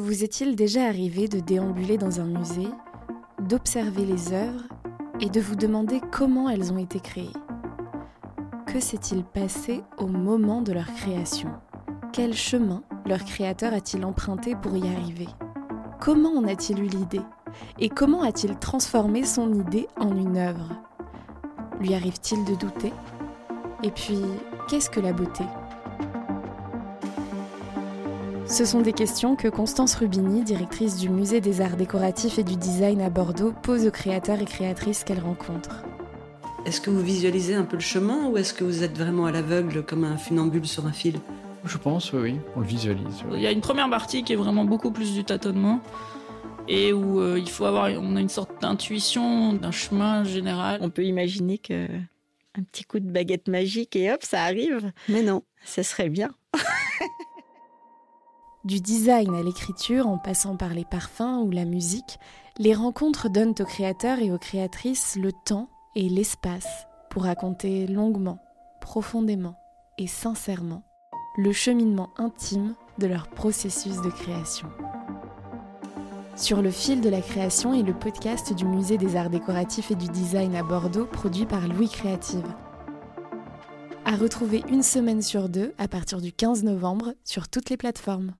Vous est-il déjà arrivé de déambuler dans un musée, d'observer les œuvres et de vous demander comment elles ont été créées? Que s'est-il passé au moment de leur création? Quel chemin leur créateur a-t-il emprunté pour y arriver? Comment en a-t-il eu l'idée? Et comment a-t-il transformé son idée en une œuvre? Lui arrive-t-il de douter? Et puis, qu'est-ce que la beauté? Ce sont des questions que Constance Rubini, directrice du Musée des Arts Décoratifs et du Design à Bordeaux, pose aux créateurs et créatrices qu'elle rencontre. Est-ce que vous visualisez un peu le chemin ou est-ce que vous êtes vraiment à l'aveugle comme un funambule sur un fil? Je pense, oui, on le visualise. Il y a une première partie qui est vraiment beaucoup plus du tâtonnement et où euh, il faut avoir, on a une sorte d'intuition d'un chemin général. On peut imaginer que un petit coup de baguette magique et hop, ça arrive. Mais non, ça serait bien. Du design à l'écriture, en passant par les parfums ou la musique, les rencontres donnent aux créateurs et aux créatrices le temps et l'espace pour raconter longuement, profondément et sincèrement le cheminement intime de leur processus de création. Sur le fil de la création est le podcast du Musée des Arts Décoratifs et du Design à Bordeaux, produit par Louis Créative. À retrouver une semaine sur deux à partir du 15 novembre sur toutes les plateformes.